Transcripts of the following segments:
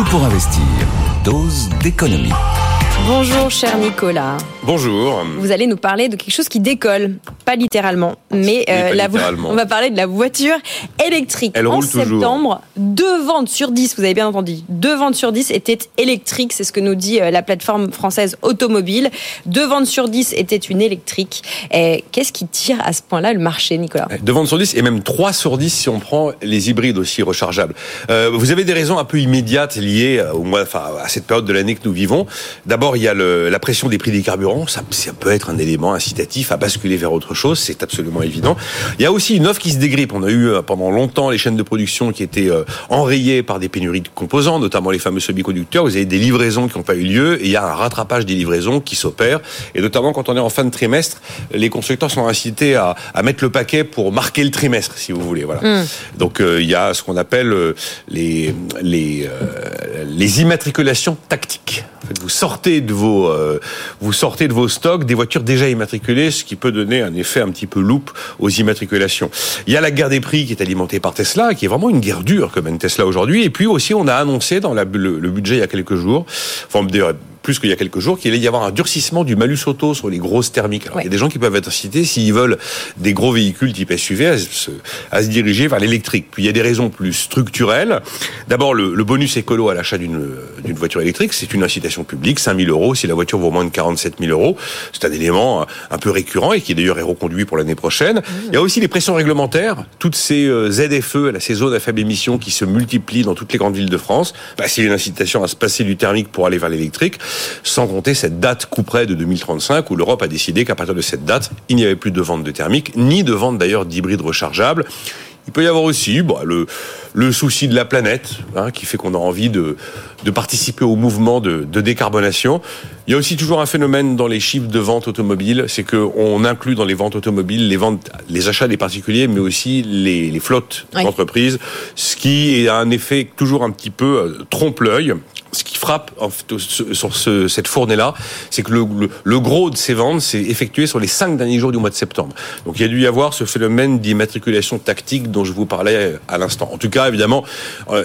Tout pour investir. Dose d'économie. Bonjour cher Nicolas. Bonjour. Vous allez nous parler de quelque chose qui décolle, pas littéralement, mais, pas la littéralement. on va parler de la voiture électrique. Elle en roule toujours. septembre, deux ventes sur 10, vous avez bien entendu, deux ventes sur 10 étaient électriques, c'est ce que nous dit euh, la plateforme française Automobile. Deux ventes sur 10 étaient une électrique. Et Qu'est-ce qui tire à ce point-là le marché, Nicolas Deux ventes sur 10 et même 3 sur 10 si on prend les hybrides aussi rechargeables. Euh, vous avez des raisons un peu immédiates liées euh, au mois, enfin, à cette période de l'année que nous vivons. D'abord, il y a le- la pression des prix des carburants. Ça, ça peut être un élément incitatif à basculer vers autre chose. C'est absolument évident. Il y a aussi une offre qui se dégrippe. On a eu euh, pendant longtemps les chaînes de production qui étaient euh, enrayées par des pénuries de composants, notamment les fameux semi-conducteurs. Vous avez des livraisons qui n'ont pas eu lieu et il y a un rattrapage des livraisons qui s'opère. Et notamment quand on est en fin de trimestre, les constructeurs sont incités à, à mettre le paquet pour marquer le trimestre, si vous voulez. Voilà. Donc euh, il y a ce qu'on appelle euh, les les euh, les immatriculations tactiques. Sortez de vos euh, vous sortez de vos stocks des voitures déjà immatriculées, ce qui peut donner un effet un petit peu loupe aux immatriculations. Il y a la guerre des prix qui est alimentée par Tesla, qui est vraiment une guerre dure que mène Tesla aujourd'hui. Et puis aussi, on a annoncé dans le, budget il y a quelques jours, enfin plus qu'il y a quelques jours, qu'il allait y avoir un durcissement du malus auto sur les grosses thermiques. Alors, Ouais. Il y a des gens qui peuvent être incités s'ils veulent des gros véhicules type SUV à se, à se diriger vers l'électrique. Puis il y a des raisons plus structurelles. D'abord, le, le bonus écolo à l'achat d'une voiture électrique, c'est une incitation publique, 5 000 euros si la voiture vaut moins de 47 000 euros. C'est un élément un peu récurrent et qui d'ailleurs est reconduit pour l'année prochaine. Il y a aussi les pressions réglementaires, toutes ces euh, ZFE, ces zones à faible émission qui se multiplient dans toutes les grandes villes de France. Bah, c'est une incitation à se passer du thermique pour aller vers l'électrique, sans compter cette date couperet de 2035 où l'Europe a décidé qu'à partir de cette date, il n'y avait plus de vente de thermique, ni de vente d'ailleurs d'hybrides rechargeables. Il peut y avoir aussi bah, le, le souci de la planète, hein, qui fait qu'on a envie de, de participer au mouvement de, de décarbonation. Il y a aussi toujours un phénomène dans les chiffres de vente automobile, c'est qu'on inclut dans les ventes automobiles les ventes, les achats des particuliers, mais aussi les, les flottes Oui. d'entreprises, ce qui a un effet toujours un petit peu euh, trompe-l'œil. Ce qui frappe sur ce- cette fournée-là, c'est que le, le- le gros de ces ventes s'est effectué sur les cinq derniers jours du mois de septembre. Donc il y a dû y avoir ce phénomène d'immatriculation tactique dont je vous parlais à l'instant. En tout cas, évidemment, euh,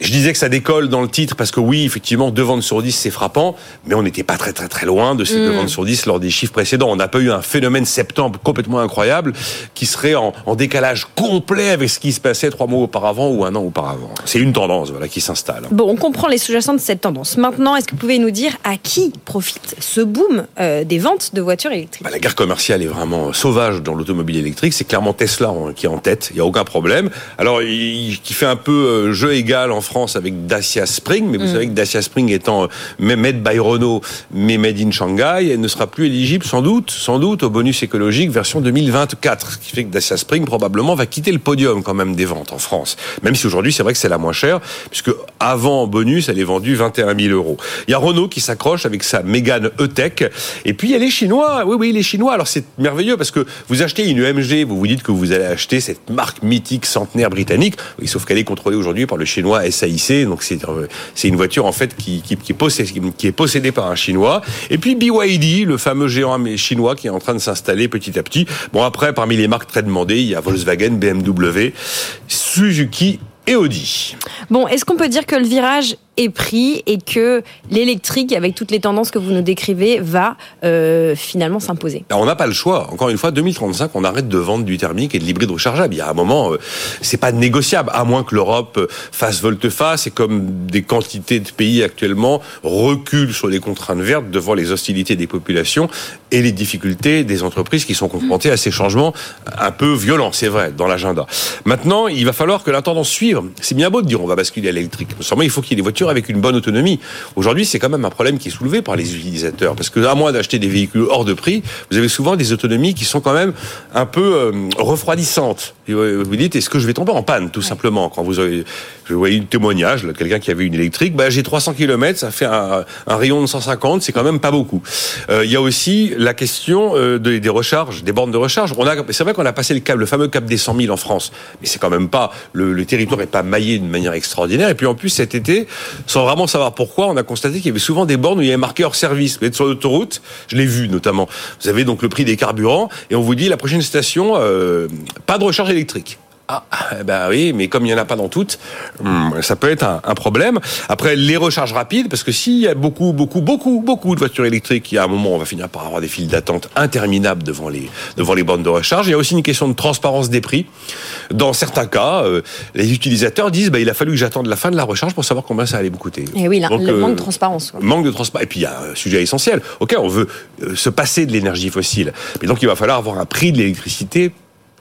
je disais que ça décolle dans le titre parce que oui, effectivement, deux ventes sur 10, c'est frappant, mais on n'était pas très très très loin de ces deux ventes sur 10 lors des chiffres précédents. On n'a pas eu un phénomène septembre complètement incroyable qui serait en, en décalage complet avec ce qui se passait trois mois auparavant ou un an auparavant. C'est une tendance voilà, qui s'installe. Bon, on comprend les sous-jacents de cette tendance. Maintenant, est-ce que vous pouvez nous dire à qui profite ce boom euh, des ventes de voitures électriques? Bah, la guerre commerciale est vraiment sauvage dans l'automobile électrique. C'est clairement Tesla qui est en tête. Il y a aucun problème. Alors, il, qui fait un peu euh, jeu égal en France avec Dacia Spring, mais vous savez que Dacia Spring étant euh, made by Renault, mais made in Shanghai, elle ne sera plus éligible sans doute, sans doute au bonus écologique version 2024. Ce qui fait que Dacia Spring probablement va quitter le podium quand même des ventes en France. Même si aujourd'hui c'est vrai que c'est la moins chère, puisque avant bonus elle est vendue 21 000 euros. Il y a Renault qui s'accroche avec sa Mégane E-Tech. Et puis il y a les Chinois. Oui, oui, les Chinois. Alors c'est merveilleux parce que vous achetez une EMG, vous vous dites que vous allez acheter cette marque mythique centenaire britannique. Oui, sauf qu'elle est contrôlée aujourd'hui par le chinois SAIC. Donc c'est euh, c'est une voiture en fait qui, qui, qui, est possédée, qui est possédée par un chinois. Et puis BYD, le fameux géant chinois qui est en train de s'installer petit à petit. Bon après, parmi les marques très demandées, il y a Volkswagen, BMW, Suzuki et Audi. Bon, est-ce qu'on peut dire que le virage est pris et que l'électrique, avec toutes les tendances que vous nous décrivez, va euh, finalement s'imposer on n'a pas le choix. Encore une fois, 2035, on arrête de vendre du thermique et de l'hybride rechargeable. Il y a un moment, euh, c'est pas négociable, à moins que l'Europe euh, fasse volte-face et comme des quantités de pays actuellement reculent sur les contraintes vertes devant les hostilités des populations et les difficultés des entreprises qui sont confrontées à ces changements un peu violents, c'est vrai, dans l'agenda. Maintenant, il va falloir que la tendance suive. C'est bien beau de dire on va basculer à l'électrique. Seulement, il faut qu'il y ait des voitures avec une bonne autonomie. Aujourd'hui, c'est quand même un problème qui est soulevé par les utilisateurs. Parce que, à moins d'acheter des véhicules hors de prix, vous avez souvent des autonomies qui sont quand même un peu euh, refroidissantes. Et, euh, Vous dites, est-ce que je vais tomber en panne, tout simplement, quand vous avez Je voyais un témoignage, quelqu'un qui avait une électrique. Bah, j'ai 300 km, ça fait un, rayon de 150, c'est quand même pas beaucoup. Euh, il y a aussi la question euh, des recharges, des bornes de recharge. On a, c'est vrai qu'on a passé le cap, le fameux cap des 100 000 en France, mais c'est quand même pas le, le territoire est pas maillé d'une manière extraordinaire. Et puis en plus cet été, sans vraiment savoir pourquoi, on a constaté qu'il y avait souvent des bornes où il y avait marqué hors service. Vous êtes sur l'autoroute, je l'ai vu notamment. Vous avez donc le prix des carburants et on vous dit la prochaine station, euh, pas de recharge électrique. Ah, ben oui, mais comme il n'y en a pas dans toutes, hmm, ça peut être un, problème. Après, les recharges rapides, parce que s'il y a beaucoup, beaucoup, beaucoup, beaucoup de voitures électriques, il y a un moment on va finir par avoir des files d'attente interminables devant les, devant les bornes de recharge. Il y a aussi une question de transparence des prix. Dans certains cas, euh, les utilisateurs disent, bah, il a fallu que j'attende la fin de la recharge pour savoir combien ça allait me coûter. Et oui, le manque de transparence. Manque de transparence. Et puis, il y a un sujet essentiel. OK, on veut se passer de l'énergie fossile. Mais donc, il va falloir avoir un prix de l'électricité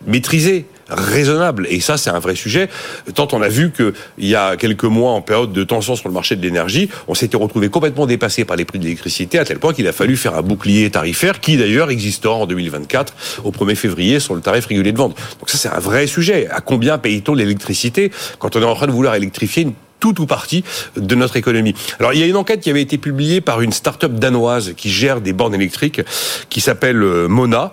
maîtrisé raisonnable. Et ça, c'est un vrai sujet. Tant on a vu qu'il y a quelques mois, en période de tension sur le marché de l'énergie, on s'était retrouvé complètement dépassé par les prix de l'électricité, à tel point qu'il a fallu faire un bouclier tarifaire qui, d'ailleurs, existera en 2024, au 1er février, sur le tarif régulier de vente. Donc ça, c'est un vrai sujet. À combien paye-t-on l'électricité quand on est en train de vouloir électrifier une toute ou partie de notre économie? Alors, il y a une enquête qui avait été publiée par une start-up danoise qui gère des bornes électriques, qui s'appelle euh, Mona.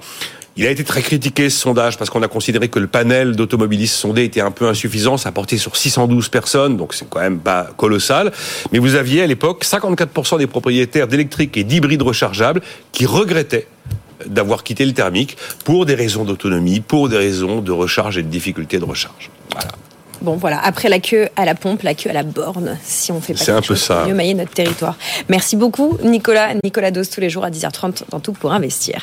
Il a été très critiqué ce sondage parce qu'on a considéré que le panel d'automobilistes sondés était un peu insuffisant. Ça portait sur 612 personnes, donc c'est quand même pas colossal. Mais vous aviez à l'époque 54% des propriétaires d'électriques et d'hybrides rechargeables qui regrettaient d'avoir quitté le thermique pour des raisons d'autonomie, pour des raisons de recharge et de difficulté de recharge. Voilà. Bon, voilà. Après la queue à la pompe, la queue à la borne, si on fait pas C'est un peu ça. mieux mailler notre territoire. Merci beaucoup, Nicolas. Nicolas Dos, tous les jours à 10h30 dans Tout pour investir.